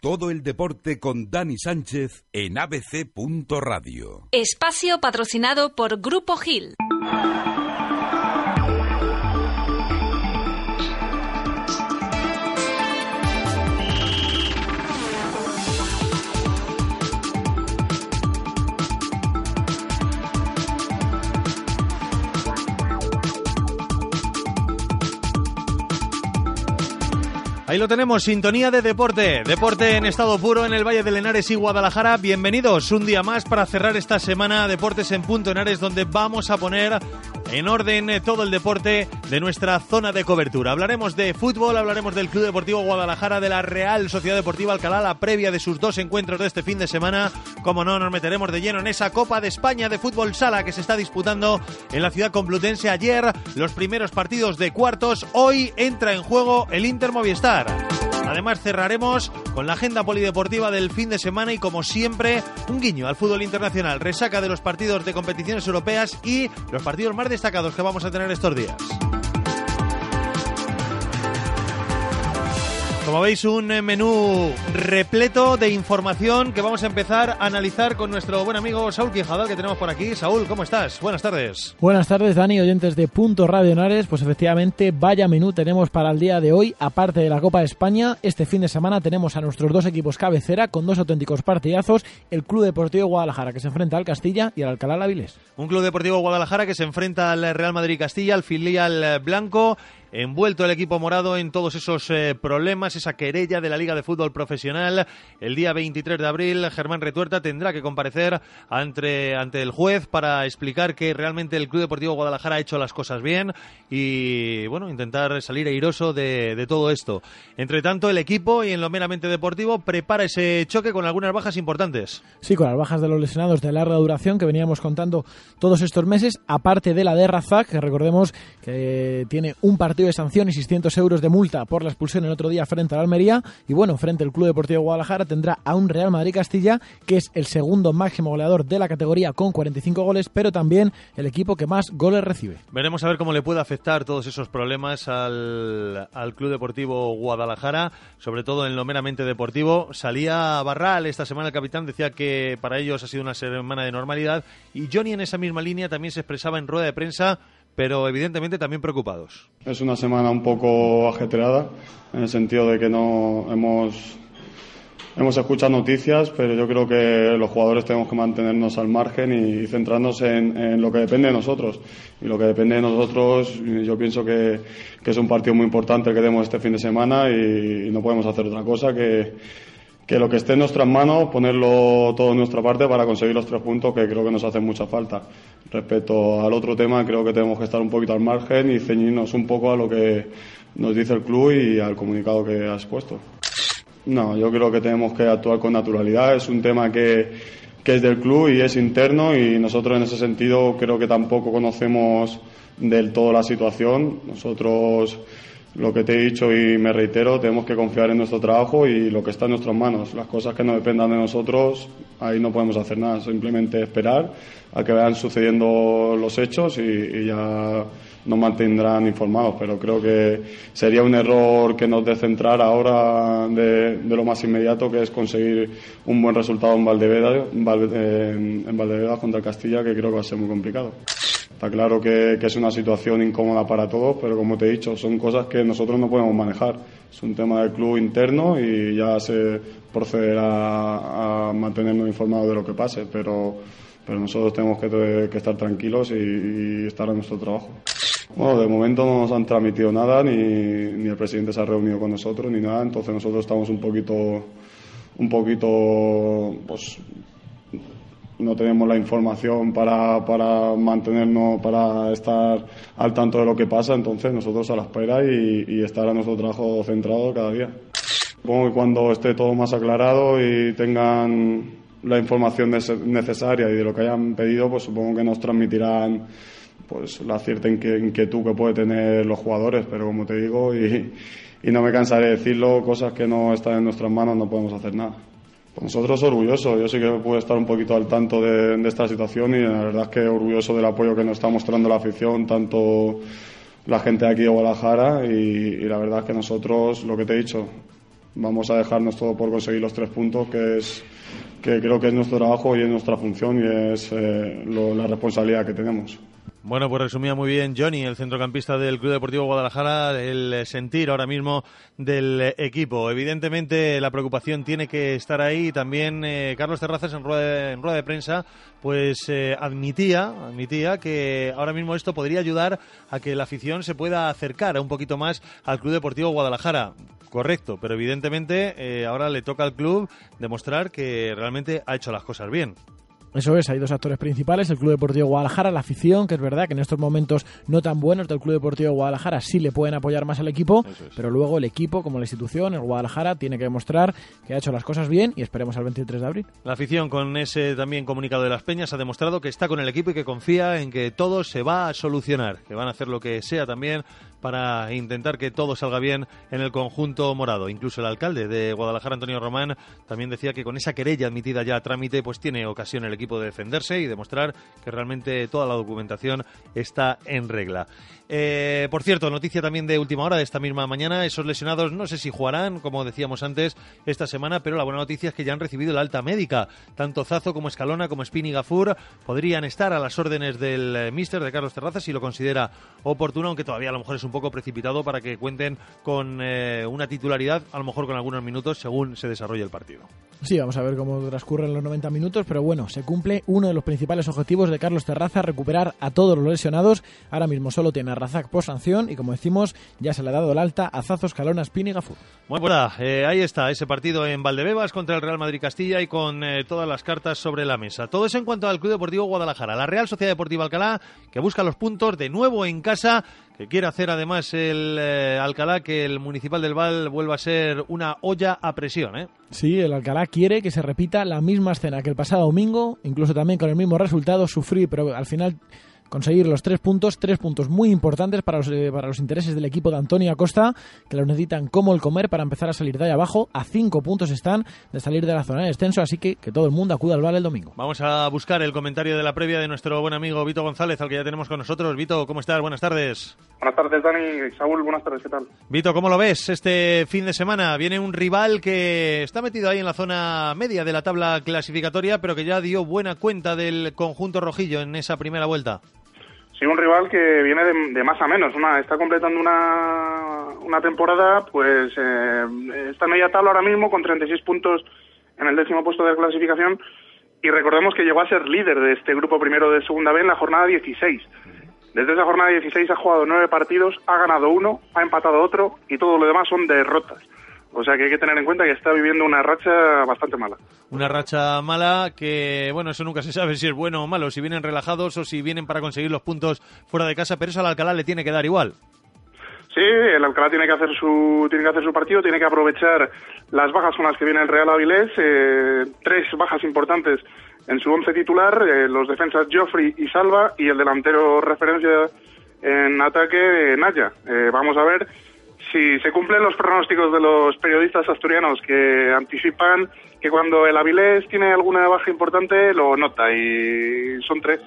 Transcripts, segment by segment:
Todo el deporte con Dani Sánchez en abc.radio. Espacio patrocinado por Grupo Gil. Ahí lo tenemos, sintonía de deporte. Deporte en estado puro en el Valle de Lenares y Guadalajara. Bienvenidos un día más para cerrar esta semana Deportes en Punto Henares, donde vamos a poner en orden todo el deporte de nuestra zona de cobertura. Hablaremos de fútbol, hablaremos del Club Deportivo Guadalajara, de la Real Sociedad Deportiva Alcalá, la previa de sus dos encuentros de este fin de semana. Como no, nos meteremos de lleno en esa Copa de España de Fútbol Sala que se está disputando en la ciudad complutense ayer. Los primeros partidos de cuartos. Hoy entra en juego el Inter Movistar. Además cerraremos con la agenda polideportiva del fin de semana y como siempre un guiño al fútbol internacional, resaca de los partidos de competiciones europeas y los partidos más destacados que vamos a tener estos días. Como veis, un eh, menú repleto de información que vamos a empezar a analizar con nuestro buen amigo Saúl Quijada, que tenemos por aquí. Saúl, ¿cómo estás? Buenas tardes. Buenas tardes, Dani, oyentes de Punto Radio Nares. Pues efectivamente, vaya menú tenemos para el día de hoy. Aparte de la Copa de España, este fin de semana tenemos a nuestros dos equipos cabecera con dos auténticos partidazos. El Club Deportivo Guadalajara, que se enfrenta al Castilla, y al Alcalá Lavilés. Un Club Deportivo Guadalajara que se enfrenta al Real Madrid Castilla, al filial blanco envuelto el equipo morado en todos esos eh, problemas, esa querella de la Liga de Fútbol Profesional. El día 23 de abril, Germán Retuerta tendrá que comparecer ante, ante el juez para explicar que realmente el Club Deportivo Guadalajara ha hecho las cosas bien y, bueno, intentar salir airoso de, de todo esto. Entre tanto, el equipo, y en lo meramente deportivo, prepara ese choque con algunas bajas importantes. Sí, con las bajas de los lesionados de larga duración que veníamos contando todos estos meses, aparte de la de Razak, que recordemos que tiene un partido de sanción y 600 euros de multa por la expulsión el otro día frente al Almería. Y bueno, frente al Club Deportivo Guadalajara tendrá a un Real Madrid Castilla, que es el segundo máximo goleador de la categoría con 45 goles, pero también el equipo que más goles recibe. Veremos a ver cómo le puede afectar todos esos problemas al, al Club Deportivo Guadalajara, sobre todo en lo meramente deportivo. Salía Barral esta semana, el capitán decía que para ellos ha sido una semana de normalidad y Johnny en esa misma línea también se expresaba en rueda de prensa pero evidentemente también preocupados. Es una semana un poco ajetreada, en el sentido de que no hemos, hemos escuchado noticias, pero yo creo que los jugadores tenemos que mantenernos al margen y centrarnos en, lo que depende de nosotros. Y lo que depende de nosotros, yo pienso que, que es un partido muy importante el que tenemos este fin de semana y no podemos hacer otra cosa que que lo que esté en nuestras manos, ponerlo todo en nuestra parte para conseguir los tres puntos que creo que nos hacen mucha falta. Respecto al otro tema, creo que tenemos que estar un poquito al margen y ceñirnos un poco a lo que nos dice el club y al comunicado que has puesto. No, yo creo que tenemos que actuar con naturalidad. Es un tema que, que es del club y es interno y nosotros en ese sentido creo que tampoco conocemos del todo la situación. Nosotros lo que te he dicho y me reitero, tenemos que confiar en nuestro trabajo y lo que está en nuestras manos. Las cosas que no dependan de nosotros, ahí no podemos hacer nada, simplemente esperar a que vayan sucediendo los hechos y, ya nos mantendrán informados. Pero creo que sería un error que nos descentrar ahora de, lo más inmediato, que es conseguir un buen resultado en Valdeveda, en Valdeveda contra Castilla, que creo que va a ser muy complicado. Está claro que, es una situación incómoda para todos, pero como te he dicho, son cosas que nosotros no podemos manejar. Es un tema del club interno y ya se procederá a mantenernos informados de lo que pase, pero, pero nosotros tenemos que, estar tranquilos y, estar en nuestro trabajo. Bueno, de momento no nos han transmitido nada, ni, ni el presidente se ha reunido con nosotros, ni nada, entonces nosotros estamos un poquito, un poquito, pues no tenemos la información para, para mantenernos, para estar al tanto de lo que pasa, entonces nosotros a la espera y, estar a nuestro trabajo centrado cada día. Supongo que cuando esté todo más aclarado y tengan la información necesaria y de lo que hayan pedido, pues supongo que nos transmitirán pues la cierta inquietud que puede tener los jugadores, pero como te digo, y, y no me cansaré de decirlo, cosas que no están en nuestras manos no podemos hacer nada. Nosotros orgullosos, yo sí que puedo estar un poquito al tanto de, esta situación y la verdad es que orgulloso del apoyo que nos está mostrando la afición, tanto la gente de aquí de Guadalajara y, la verdad es que nosotros, lo que te he dicho, vamos a dejarnos todo por conseguir los tres puntos, que es que creo que es nuestro trabajo y es nuestra función y es eh, la responsabilidad que tenemos. Bueno, pues resumía muy bien Johnny, el centrocampista del Club Deportivo Guadalajara, el sentir ahora mismo del equipo. Evidentemente la preocupación tiene que estar ahí. También eh, Carlos Terrazas en rueda de, en rueda de prensa pues eh, admitía, admitía que ahora mismo esto podría ayudar a que la afición se pueda acercar un poquito más al Club Deportivo Guadalajara. Correcto, pero evidentemente eh, ahora le toca al club demostrar que realmente ha hecho las cosas bien. Eso es, hay dos actores principales, el Club Deportivo Guadalajara, la afición, que es verdad que en estos momentos no tan buenos del Club Deportivo Guadalajara sí le pueden apoyar más al equipo, pero luego el equipo, como la institución, el Guadalajara, tiene que demostrar que ha hecho las cosas bien y esperemos al 23 de abril. La afición, con ese también comunicado de las Peñas, ha demostrado que está con el equipo y que confía en que todo se va a solucionar, que van a hacer lo que sea también para intentar que todo salga bien en el conjunto morado. Incluso el alcalde de Guadalajara, Antonio Román, también decía que con esa querella admitida ya a trámite, pues tiene ocasión el equipo de defenderse y demostrar que realmente toda la documentación está en regla. Eh, por cierto, noticia también de última hora de esta misma mañana. Esos lesionados no sé si jugarán, como decíamos antes, esta semana, pero la buena noticia es que ya han recibido la alta médica. Tanto Zazo como Escalona como Spini Gafur podrían estar a las órdenes del eh, míster de Carlos Terrazas si lo considera oportuno, aunque todavía a lo mejor es un poco precipitado para que cuenten con eh, una titularidad, a lo mejor con algunos minutos según se desarrolle el partido. Sí, vamos a ver cómo transcurren los 90 minutos, pero bueno, se cumple uno de los principales objetivos de Carlos Terraza, recuperar a todos los lesionados. Ahora mismo solo tiene a Razak por sanción y como decimos, ya se le ha dado el alta a Zazos, Calona, Spin y Gafur. Bueno, pues eh, ahí está ese partido en Valdebebas contra el Real Madrid Castilla y con eh, todas las cartas sobre la mesa. Todo eso en cuanto al Club Deportivo Guadalajara. La Real Sociedad Deportiva Alcalá, que busca los puntos de nuevo en casa que quiere hacer además el eh, Alcalá que el Municipal del Val vuelva a ser una olla a presión. ¿eh? Sí, el Alcalá quiere que se repita la misma escena que el pasado domingo, incluso también con el mismo resultado, sufrir, pero al final conseguir los tres puntos, tres puntos muy importantes para los, eh, para los intereses del equipo de Antonio Acosta, que lo necesitan como el comer para empezar a salir de ahí abajo. A cinco puntos están de salir de la zona de descenso, así que que todo el mundo acuda al Val el domingo. Vamos a buscar el comentario de la previa de nuestro buen amigo Vito González, al que ya tenemos con nosotros. Vito, ¿cómo estás? Buenas tardes. Buenas tardes, Dani. Saúl, buenas tardes, ¿qué tal? Vito, ¿cómo lo ves este fin de semana? Viene un rival que está metido ahí en la zona media de la tabla clasificatoria, pero que ya dio buena cuenta del conjunto rojillo en esa primera vuelta. Sí, un rival que viene de, más a menos. Una, está completando una, una temporada, pues eh, está en media tabla ahora mismo con 36 puntos en el décimo puesto de clasificación. Y recordemos que llegó a ser líder de este grupo primero de segunda B en la jornada 16. Desde esa jornada 16 ha jugado nueve partidos, ha ganado uno, ha empatado otro y todo lo demás son derrotas. O sea que hay que tener en cuenta que está viviendo una racha bastante mala. Una racha mala que, bueno, eso nunca se sabe si es bueno o malo, si vienen relajados o si vienen para conseguir los puntos fuera de casa, pero eso al Alcalá le tiene que dar igual. Sí, el Alcalá tiene que hacer su tiene que hacer su partido, tiene que aprovechar las bajas con las que viene el Real Avilés, eh, tres bajas importantes en su once titular, eh, los defensas Joffrey y Salva y el delantero referencia en ataque Naya. Eh, vamos a ver si se cumplen los pronósticos de los periodistas asturianos que anticipan que cuando el Avilés tiene alguna baja importante lo nota y son tres.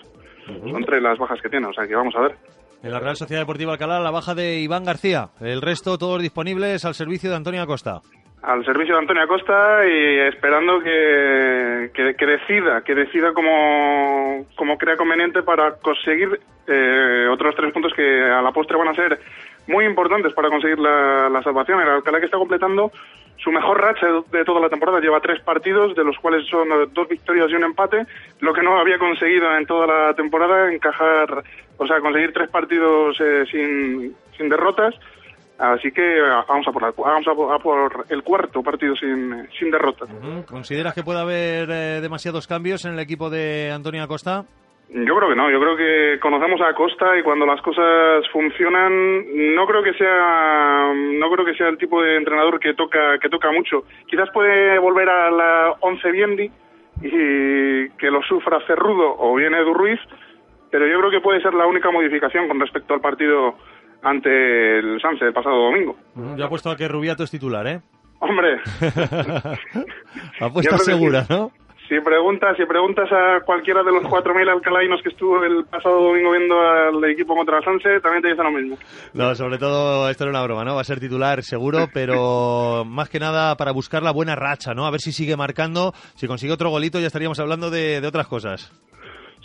Son tres las bajas que tiene, o sea que vamos a ver. En la Real Sociedad Deportiva Alcalá, la baja de Iván García. El resto, todos disponibles al servicio de Antonio Acosta. Al servicio de Antonio Acosta y esperando que, que, decida, que decida como, como crea conveniente para conseguir eh, otros tres puntos que a la postre van a ser muy importantes para conseguir la, salvación. El Alcalá que está completando su mejor racha de toda la temporada. Lleva tres partidos, de los cuales son dos victorias y un empate, lo que no había conseguido en toda la temporada, encajar, o sea, conseguir tres partidos eh, sin, sin derrotas. Así que vamos a por, vamos a por, el cuarto partido sin, sin derrotas. ¿Consideras que puede haber eh, demasiados cambios en el equipo de Antonio Acosta? Yo creo que no, yo creo que conocemos a Costa y cuando las cosas funcionan, no creo que sea, no creo que sea el tipo de entrenador que toca, que toca mucho. Quizás puede volver a la 11 Biendi y que lo sufra Cerrudo o bien Edu Ruiz, pero yo creo que puede ser la única modificación con respecto al partido ante el Sanse el pasado domingo. Ya ha puesto a que Rubiato es titular, ¿eh? Hombre. Apuesta segura, ¿no? Si preguntas, si preguntas a cualquiera de los 4.000 alcalainos que estuvo el pasado domingo viendo al equipo contra la Sanse, también te dicen lo mismo. No, sobre todo, esto era una broma, ¿no? Va a ser titular seguro, pero más que nada para buscar la buena racha, ¿no? A ver si sigue marcando. Si consigue otro golito, ya estaríamos hablando de, de otras cosas.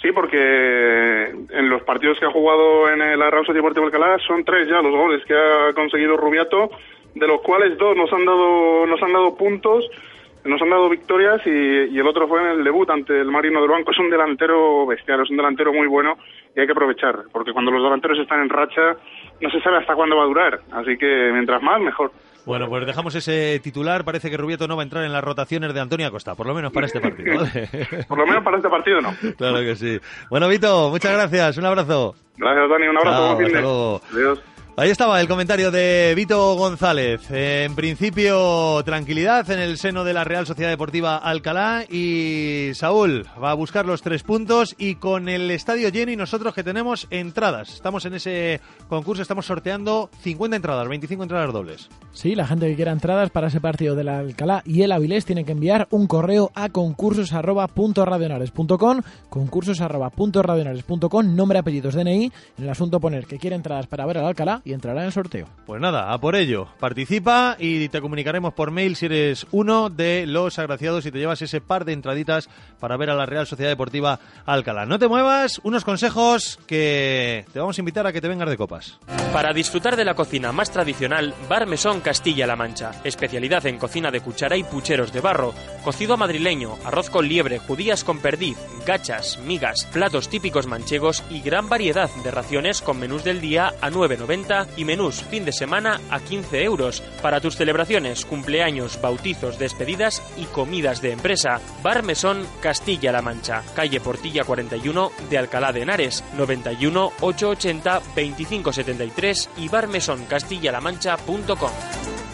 Sí, porque en los partidos que ha jugado en el Sociedad Deportivo Alcalá son tres ya los goles que ha conseguido Rubiato, de los cuales dos nos han dado nos han dado puntos nos han dado victorias y, el otro fue en el debut ante el Marino del Banco. Es un delantero bestial, es un delantero muy bueno y hay que aprovechar, porque cuando los delanteros están en racha no se sabe hasta cuándo va a durar, así que mientras más, mejor. Bueno, pues dejamos ese titular. Parece que Rubieto no va a entrar en las rotaciones de Antonio Acosta, por lo menos para este partido. por lo menos para este partido no. Claro que sí. Bueno, Vito, muchas gracias. Un abrazo. Gracias, Dani. Un abrazo. Chao, Adiós. Ahí estaba el comentario de Vito González. En principio, tranquilidad en el seno de la Real Sociedad Deportiva Alcalá y Saúl va a buscar los tres puntos y con el estadio lleno y nosotros que tenemos entradas. Estamos en ese concurso, estamos sorteando 50 entradas, 25 entradas dobles. Sí, la gente que quiera entradas para ese partido de la Alcalá y el Avilés tiene que enviar un correo a concursos@radionares.com, concursos@radionares.com, nombre, apellidos, DNI, en el asunto poner que quiere entradas para ver al Alcalá y entrará en el sorteo. Pues nada, a por ello. Participa y te comunicaremos por mail si eres uno de los agraciados y te llevas ese par de entraditas para ver a la Real Sociedad Deportiva Alcalá. No te muevas, unos consejos que te vamos a invitar a que te vengas de copas. Para disfrutar de la cocina más tradicional, Bar Mesón Castilla-La Mancha. Especialidad en cocina de cuchara y pucheros de barro, cocido madrileño, arroz con liebre, judías con perdiz, gachas, migas, platos típicos manchegos y gran variedad de raciones con menús del día a 9.90 y menús fin de semana a 15 euros para tus celebraciones, cumpleaños, bautizos, despedidas y comidas de empresa. Bar Mesón Castilla-La Mancha, calle Portilla 41 de Alcalá de Henares, 91 880 2573 y barmesoncastillamancha.com.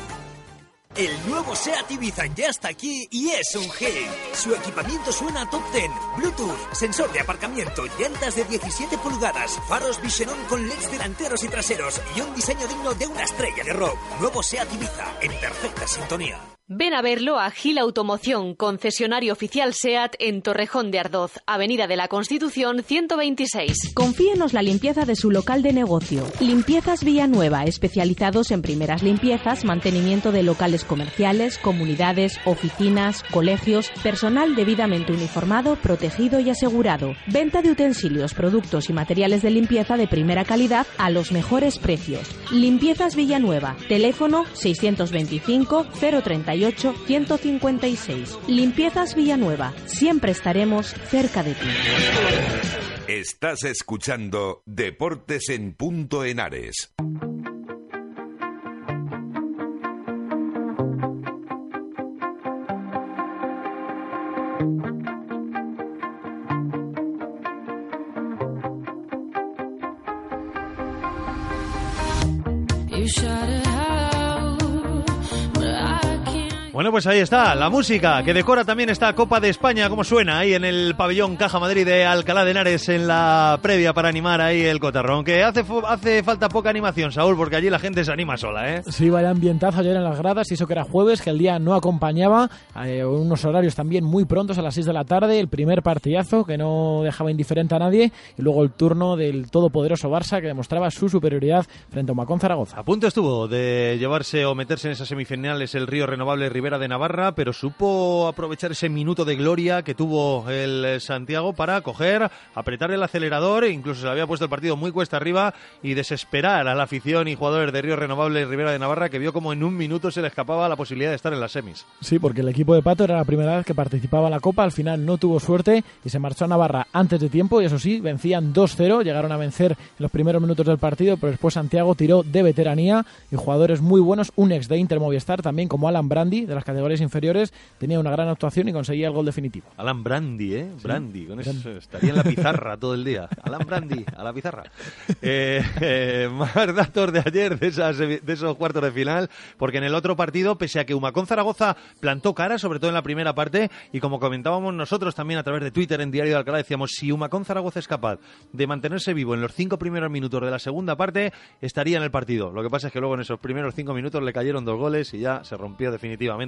El nuevo SEAT Ibiza ya está aquí y es un hit. Su equipamiento suena top 10. Bluetooth, sensor de aparcamiento, llantas de 17 pulgadas, faros Visionon con LEDs delanteros y traseros y un diseño digno de una estrella de rock. Nuevo SEAT Ibiza, en perfecta sintonía. Ven a verlo a Gil Automoción, concesionario oficial SEAT en Torrejón de Ardoz, Avenida de la Constitución 126. Confíenos la limpieza de su local de negocio. Limpiezas Villanueva, especializados en primeras limpiezas, mantenimiento de locales comerciales, comunidades, oficinas, colegios, personal debidamente uniformado, protegido y asegurado. Venta de utensilios, productos y materiales de limpieza de primera calidad a los mejores precios. Limpiezas Villanueva, teléfono 625 031 156. Limpiezas Villanueva. Siempre estaremos cerca de ti. Estás escuchando Deportes en Punto Ares. Bueno, pues ahí está, la música que decora también esta Copa de España, como suena ahí en el pabellón Caja Madrid de Alcalá de Henares en la previa para animar ahí el cotarrón. Que hace, hace falta poca animación, Saúl, porque allí la gente se anima sola, ¿eh? Sí, vaya ambientazo ayer en las gradas, y eso que era jueves, que el día no acompañaba, eh, unos horarios también muy prontos a las 6 de la tarde, el primer partidazo que no dejaba indiferente a nadie, y luego el turno del todopoderoso Barça que demostraba su superioridad frente a Macón Zaragoza. A punto estuvo de llevarse o meterse en esas semifinales el Río Renovable Rivera de Navarra, pero supo aprovechar ese minuto de gloria que tuvo el Santiago para coger, apretar el acelerador, e incluso se le había puesto el partido muy cuesta arriba y desesperar a la afición y jugadores de Río Renovable Rivera de Navarra que vio como en un minuto se le escapaba la posibilidad de estar en las semis. Sí, porque el equipo de Pato era la primera vez que participaba en la Copa, al final no tuvo suerte y se marchó a Navarra antes de tiempo y eso sí, vencían 2-0, llegaron a vencer en los primeros minutos del partido, pero después Santiago tiró de veteranía y jugadores muy buenos, un ex de Inter Movistar también como Alan Brandi de las categorías inferiores, tenía una gran actuación y conseguía el gol definitivo. Alan Brandi, ¿eh? Brandi, con eso estaría en la pizarra todo el día. Alan Brandi, a la pizarra. Eh, eh, más datos de ayer, de, esas, de esos cuartos de final, porque en el otro partido, pese a que Humacón Zaragoza plantó cara, sobre todo en la primera parte, y como comentábamos nosotros también a través de Twitter en Diario de Alcalá, decíamos, si Humacón Zaragoza es capaz de mantenerse vivo en los cinco primeros minutos de la segunda parte, estaría en el partido. Lo que pasa es que luego en esos primeros cinco minutos le cayeron dos goles y ya se rompió definitivamente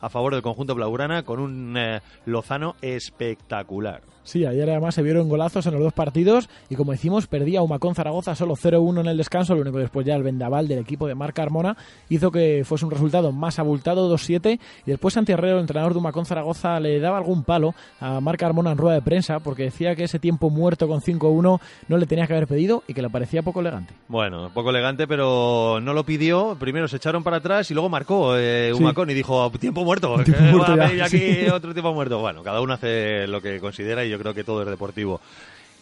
a favor del conjunto blaugrana con un eh, Lozano espectacular. Sí, ayer además se vieron golazos en los dos partidos y como decimos, perdía Humacón Zaragoza solo 0-1 en el descanso, lo único que después ya el vendaval del equipo de Marca Armona hizo que fuese un resultado más abultado, 2-7, y después Santi Herrero, el entrenador de Humacón Zaragoza, le daba algún palo a Marca Armona en rueda de prensa porque decía que ese tiempo muerto con 5-1 no le tenía que haber pedido y que le parecía poco elegante. Bueno, poco elegante, pero no lo pidió, primero se echaron para atrás y luego marcó eh, Humacón y dijo, tiempo muerto, Tiempo muerto va a aquí sí. otro tiempo muerto. Bueno, cada uno hace lo que considera y yo creo que todo es deportivo.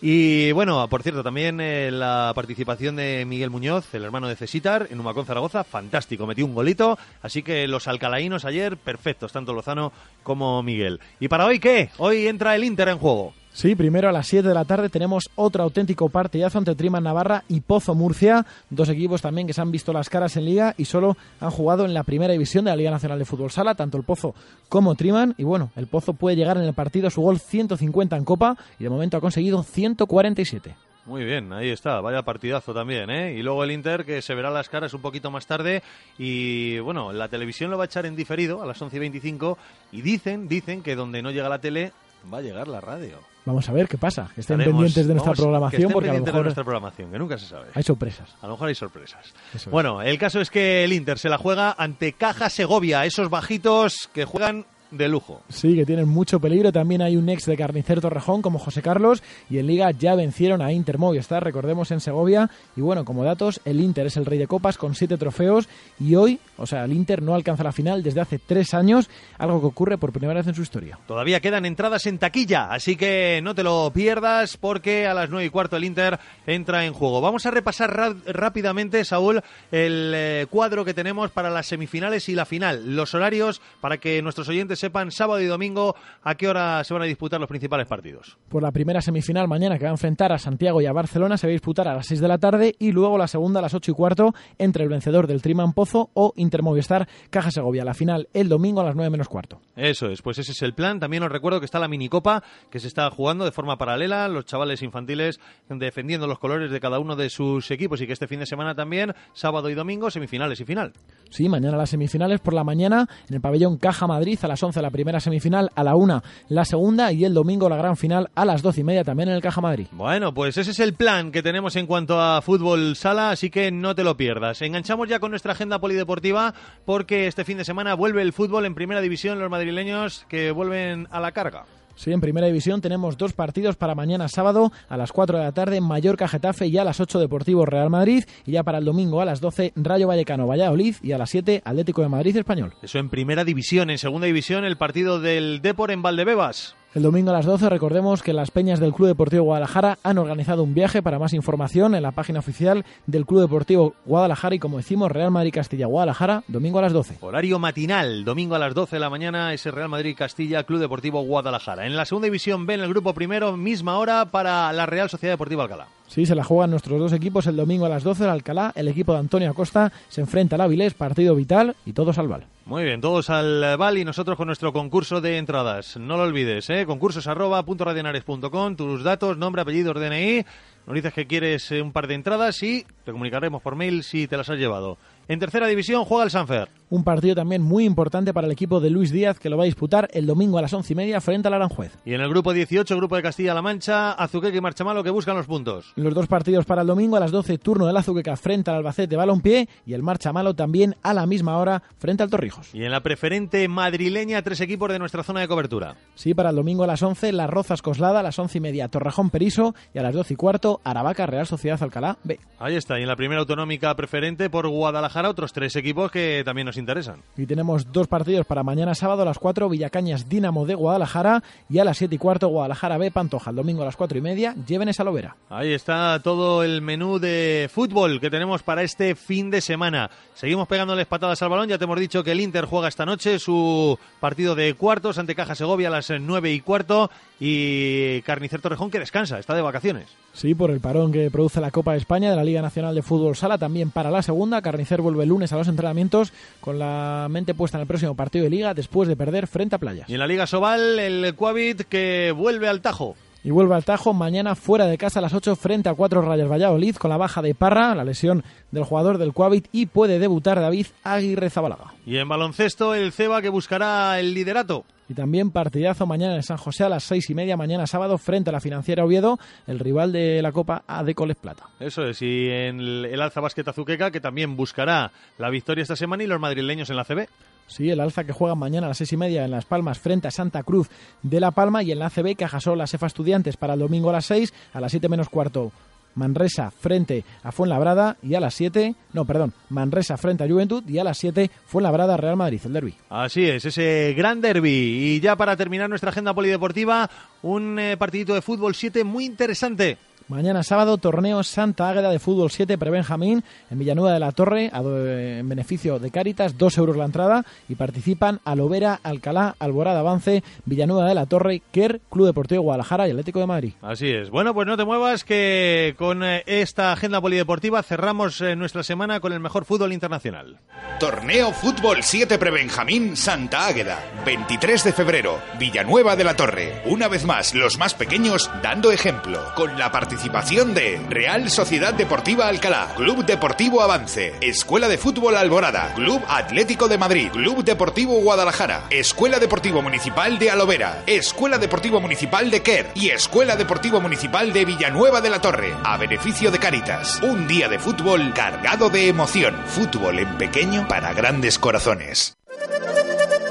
Y bueno, por cierto, también eh, la participación de Miguel Muñoz, el hermano de Cesitar, en Humacón Zaragoza, fantástico, metió un golito, así que los alcalaínos ayer, perfectos, tanto Lozano como Miguel. ¿Y para hoy qué? Hoy entra el Inter en juego. Sí, primero a las 7 de la tarde tenemos otro auténtico partidazo entre Triman Navarra y Pozo Murcia, dos equipos también que se han visto las caras en liga y solo han jugado en la primera división de la Liga Nacional de Fútbol Sala, tanto el Pozo como Triman, y bueno, el Pozo puede llegar en el partido a su gol 150 en Copa y de momento ha conseguido 147. Muy bien, ahí está, vaya partidazo también, ¿eh? Y luego el Inter que se verá las caras un poquito más tarde y bueno, la televisión lo va a echar en diferido a las 11 y 25 y dicen, dicen que donde no llega la tele va a llegar la radio. Vamos a ver qué pasa, que estén Estaremos- pendientes de nuestra vamos, que programación estén porque a lo pendientes de mejor nuestra programación, que nunca se sabe. hay sorpresas. A lo mejor hay sorpresas. Eso es. Bueno, el caso es que el Inter se la juega ante Caja Segovia, esos bajitos que juegan de lujo. Sí, que tienen mucho peligro. También hay un ex de Carnicer Torrejón como José Carlos y en Liga ya vencieron a Inter Movistar, recordemos, en Segovia. Y bueno, como datos, el Inter es el rey de copas con siete trofeos y hoy, o sea, el Inter no alcanza la final desde hace tres años, algo que ocurre por primera vez en su historia. Todavía quedan entradas en taquilla, así que no te lo pierdas porque a las 9 y cuarto el Inter entra en juego. Vamos a repasar rápidamente, Saúl, el eh, cuadro que tenemos para las semifinales y la final. Los horarios para que nuestros oyentes sepan sábado y domingo a qué hora se van a disputar los principales partidos. Por la primera semifinal mañana que va a enfrentar a Santiago y a Barcelona se va a disputar a las 6 de la tarde y luego la segunda a las 8 y cuarto entre el vencedor del Triman Pozo o Inter Movistar Caja Segovia. La final el domingo a las 9 menos cuarto. Eso es, pues ese es el plan. También os recuerdo que está la minicopa que se está jugando de forma paralela, los chavales infantiles defendiendo los colores de cada uno de sus equipos y que este fin de semana también, sábado y domingo, semifinales y final. Sí, mañana las semifinales por la mañana en el pabellón Caja Madrid a las 11 la primera semifinal, a la 1 la segunda y el domingo la gran final a las 12 y media también en el Caja Madrid. Bueno, pues ese es el plan que tenemos en cuanto a fútbol sala, así que no te lo pierdas. Enganchamos ya con nuestra agenda polideportiva porque este fin de semana vuelve el fútbol en primera división, los madrileños que vuelven a la carga. Sí, en primera división tenemos dos partidos para mañana sábado a las 4 de la tarde Mallorca Getafe y a las 8 Deportivo Real Madrid y ya para el domingo a las 12 Rayo Vallecano Valladolid y a las 7 Atlético de Madrid Español. Eso en primera división, en segunda división el partido del Depor en Valdebebas. El domingo a las 12 recordemos que las peñas del Club Deportivo Guadalajara han organizado un viaje para más información en la página oficial del Club Deportivo Guadalajara y como decimos Real Madrid Castilla Guadalajara domingo a las 12. Horario matinal, domingo a las 12 de la mañana, ese Real Madrid Castilla, Club Deportivo Guadalajara. En la segunda división B, en el grupo primero, misma hora para la Real Sociedad Deportiva Alcalá. Sí, se la juegan nuestros dos equipos el domingo a las 12 el Alcalá, el equipo de Antonio Acosta se enfrenta al Avilés, partido vital y todos al Val. Muy bien, todos al Val y nosotros con nuestro concurso de entradas. No lo olvides, ¿eh? concursos arroba punto radionares.com, tus datos, nombre, apellido, DNI. Nos dices que quieres eh, un par de entradas y te comunicaremos por mail si te las has llevado. En tercera división juega el Sanfer. Un partido también muy importante para el equipo de Luis Díaz que lo va a disputar el domingo a las once y media frente al Aranjuez. Y en el grupo 18, grupo de Castilla-La Mancha, Azuqueque y Marchamalo que buscan los puntos. Los dos partidos para el domingo a las 12, turno del Azuqueca frente al Albacete Balompié y el Marcha Malo también a la misma hora frente al Torrijos. Y en la preferente madrileña, tres equipos de nuestra zona de cobertura. Sí, para el domingo a las 11, Las Rozas Coslada, a las once y media, Torrejón Periso y a las 12 y cuarto, Aravaca Real Sociedad Alcalá B. Ahí está, y en la primera autonómica preferente por Guadalajara, otros tres equipos que también nos interesan. Y tenemos dos partidos para mañana sábado a las 4, Villacañas Dinamo de Guadalajara y a las 7 y cuarto, Guadalajara B Pantoja. El domingo a las 4 y media, Llévenes a Lovera. Ahí está todo el menú de fútbol que tenemos para este fin de semana. Seguimos pegándoles patadas al balón. Ya te hemos dicho que el Inter juega esta noche su partido de cuartos ante Caja Segovia a las nueve y cuarto. Y Carnicer Torrejón que descansa, está de vacaciones. Sí, por el parón que produce la Copa de España de la Liga Nacional de Fútbol Sala, también para la segunda. Carnicer vuelve el lunes a los entrenamientos con la mente puesta en el próximo partido de Liga después de perder frente a Playas. Y en la Liga Sobal, el Coavit que vuelve al Tajo. Y vuelve al Tajo mañana fuera de casa a las 8 frente a cuatro Rayas Valladolid con la baja de Parra, la lesión del jugador del Coavit y puede debutar David Aguirre Zabalaga. Y en baloncesto el Ceba que buscará el liderato. Y también partidazo mañana en San José a las seis y media, mañana sábado, frente a la financiera Oviedo, el rival de la Copa Adecoles Plata. Eso es, y en el, Alza Básquet Azuqueca, que también buscará la victoria esta semana, y los madrileños en la CB. Sí, el Alza que juega mañana a las seis y media en Las Palmas frente a Santa Cruz de La Palma y en la ACB que ajasó la Sefa Estudiantes para el domingo a las seis, a las siete menos cuarto Manresa frente a Fuenlabrada y a las 7, no, perdón, Manresa frente a Juventud y a las 7 Fuenlabrada Real Madrid, el derby. Así es, ese gran derby. Y ya para terminar nuestra agenda polideportiva, un eh, partidito de fútbol 7 muy interesante. Mañana sábado, torneo Santa Águeda de Fútbol 7 Prebenjamín en Villanueva de la Torre, en beneficio de Cáritas, 2 euros la entrada y participan Alovera, Alcalá, Alborada Avance, Villanueva de la Torre, Quer, Club Deportivo Guadalajara y Atlético de Madrid. Así es. Bueno, pues no te muevas que con eh, esta agenda polideportiva cerramos eh, nuestra semana con el mejor fútbol internacional. Torneo Fútbol 7 Prebenjamín Santa Águeda. 23 de febrero. Villanueva de la Torre. Una vez más, los más pequeños dando ejemplo. Con la participación de Real Sociedad Deportiva Alcalá. Club Deportivo Avance. Escuela de Fútbol Alborada. Club Atlético de Madrid. Club Deportivo Guadalajara. Escuela Deportivo Municipal de Alovera. Escuela Deportivo Municipal de Quer. Y Escuela Deportivo Municipal de Villanueva de la Torre. A beneficio de Caritas. Un día de fútbol cargado de emoción. Fútbol en pequeño para grandes corazones.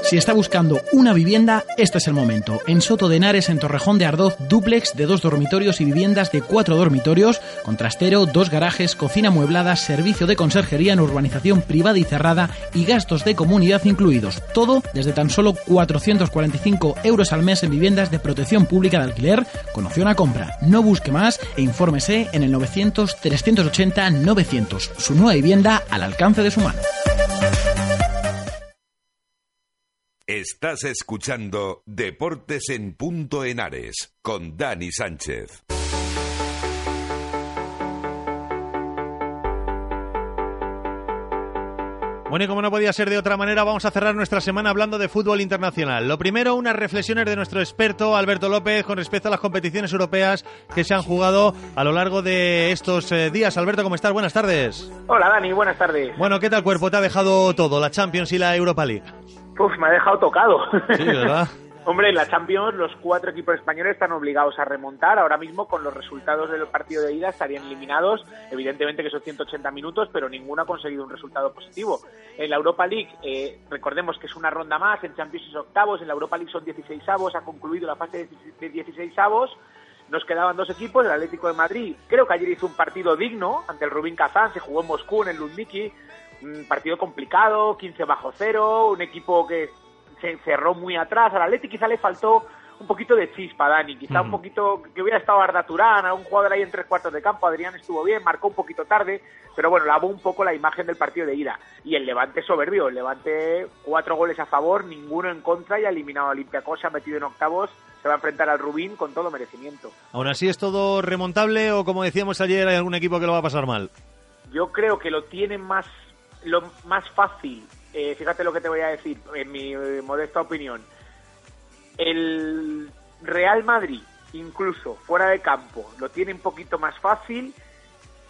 Si está buscando una vivienda, este es el momento. En Soto de Henares, en Torrejón de Ardoz, dúplex de dos dormitorios y viviendas de cuatro dormitorios, con trastero, dos garajes, cocina amueblada, servicio de conserjería en urbanización privada y cerrada y gastos de comunidad incluidos. Todo desde tan solo 445 euros al mes en viviendas de protección pública de alquiler con opción a compra. No busque más e infórmese en el 900-380-900. Su nueva vivienda al alcance de su mano. Estás escuchando Deportes en Punto Henares con Dani Sánchez. Bueno, y como no podía ser de otra manera, vamos a cerrar nuestra semana hablando de fútbol internacional. Lo primero, unas reflexiones de nuestro experto Alberto López con respecto a las competiciones europeas que se han jugado a lo largo de estos eh, días. Alberto, ¿cómo estás? Buenas tardes. Hola Dani, buenas tardes. Bueno, ¿qué tal cuerpo? ¿Te ha dejado todo? La Champions y la Europa League. Uf, me ha dejado tocado. Sí, ¿verdad? Hombre, en la Champions los cuatro equipos españoles están obligados a remontar. Ahora mismo con los resultados del partido de ida estarían eliminados. Evidentemente que son 180 minutos, pero ninguno ha conseguido un resultado positivo. En la Europa League, eh, recordemos que es una ronda más, en Champions es octavos, en la Europa League son 16 avos, ha concluido la fase de 16 avos. Nos quedaban dos equipos, el Atlético de Madrid. Creo que ayer hizo un partido digno ante el Rubín Kazán, se jugó en Moscú, en el Lundniki. Un partido complicado, 15 bajo cero, un equipo que se cerró muy atrás. Al Atleti quizá le faltó un poquito de chispa, Dani. Quizá un poquito que hubiera estado Arda Turán, un jugador ahí en tres cuartos de campo. Adrián estuvo bien, marcó un poquito tarde, pero bueno, lavó un poco la imagen del partido de ida. Y el Levante soberbio, el Levante cuatro goles a favor, ninguno en contra y ha eliminado a Olympiacos, se ha metido en octavos. Se va a enfrentar al Rubín con todo merecimiento. ¿Aún así es todo remontable o como decíamos ayer hay algún equipo que lo va a pasar mal? Yo creo que lo tienen más, lo más fácil. Eh, fíjate lo que te voy a decir, en mi eh, modesta opinión. El Real Madrid, incluso fuera de campo, lo tiene un poquito más fácil.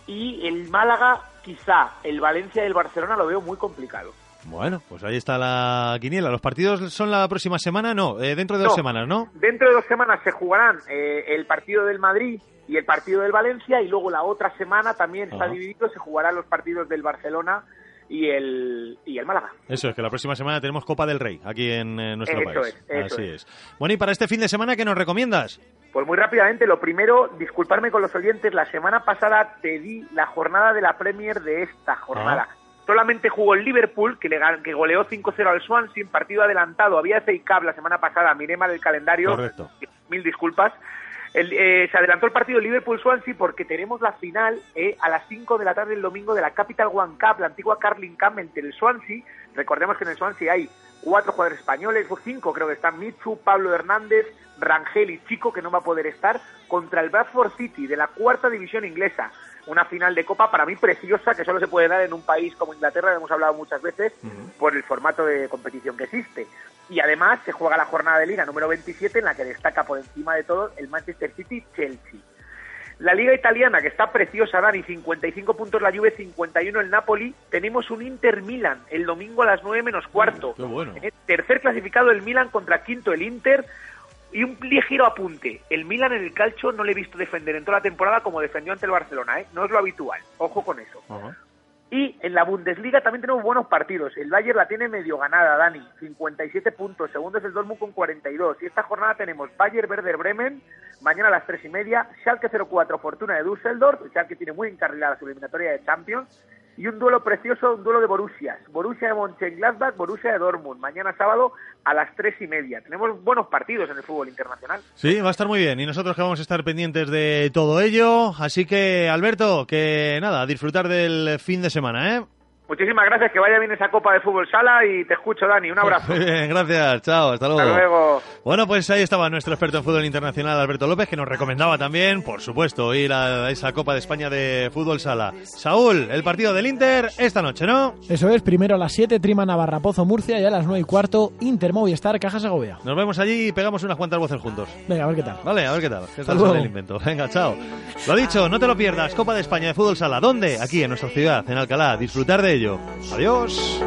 Y el Málaga, quizá, el Valencia y el Barcelona lo veo muy complicado. Bueno, pues ahí está la quiniela. ¿Los partidos son la próxima semana? No, eh, dentro de dos semanas, ¿no? Dentro de dos semanas se jugarán eh, el partido del Madrid y el partido del Valencia y luego la otra semana también está dividido, se jugarán los partidos del Barcelona y el, y el Málaga. Eso es, que la próxima semana tenemos Copa del Rey aquí en nuestro Eso país. es, eso Así es. es. Bueno, y para este fin de semana, ¿qué nos recomiendas? Pues muy rápidamente, lo primero, disculparme con los oyentes, la semana pasada te di la jornada de la Premier de esta jornada. Solamente jugó el Liverpool, que, le, que goleó 5-0 al Swansea en partido adelantado. Había FA Cup la semana pasada, miré mal el calendario. Correcto. Mil disculpas. El, eh, se adelantó el partido Liverpool-Swansea porque tenemos la final eh, a las 5 de la tarde el domingo de la Capital One Cup, la antigua Carling Cup entre el Swansea. Recordemos que en el Swansea hay cuatro jugadores españoles, o cinco creo que están, Mitsu, Pablo Hernández, Rangel y Chico, que no va a poder estar, contra el Bradford City de la cuarta división inglesa. Una final de Copa para mí preciosa que solo se puede dar en un país como Inglaterra, hemos hablado muchas veces, por el formato de competición que existe. Y además se juega la jornada de liga número 27 en la que destaca por encima de todo el Manchester City-Chelsea. La liga italiana, que está preciosa, Dani, 55 puntos la Juve, 51 el Napoli. Tenemos un Inter-Milan el domingo a las 9 menos cuarto. Qué bueno. Tercer clasificado el Milan contra quinto el Inter. Y un ligero apunte. El Milan en el calcio no le he visto defender en toda la temporada como defendió ante el Barcelona, ¿eh? No es lo habitual. Ojo con eso. Y en la Bundesliga también tenemos buenos partidos. El Bayern la tiene medio ganada, Dani, 57 puntos. Segundo es el Dortmund con 42. Y esta jornada tenemos Bayern Werder Bremen, mañana a las 3 y media, Schalke 04 Fortuna de Düsseldorf, Schalke tiene muy encarrilada su eliminatoria de Champions, y un duelo precioso, un duelo de Borussias, Borussia de Mönchengladbach, Borussia de Dortmund, mañana sábado a las 3 y media. Tenemos buenos partidos en el fútbol internacional. Sí, va a estar muy bien y nosotros que vamos a estar pendientes de todo ello. Así que, Alberto, que nada, a disfrutar del fin de semana, ¿eh? Muchísimas gracias, que vaya bien esa Copa de Fútbol Sala y te escucho, Dani. Un abrazo. Muy bien, gracias, chao, hasta luego. Hasta luego. Bueno, pues ahí estaba nuestro experto en fútbol internacional, Alberto López, que nos recomendaba también, por supuesto, ir a esa Copa de España de Fútbol Sala. Saúl, el partido del Inter esta noche, ¿no? Eso es, primero a las 7, Trima Navarra Pozo Murcia y a las 9 y cuarto, Inter Movistar Caja Segovia. Nos vemos allí y pegamos unas cuantas voces juntos. Venga, a ver qué tal. Vale, a ver qué tal. ¿Qué tal el invento? Venga, chao. Lo dicho, no te lo pierdas. Copa de España de Fútbol Sala. ¿Dónde? Aquí, en nuestra ciudad, en Alcalá. Disfrutar de Adiós.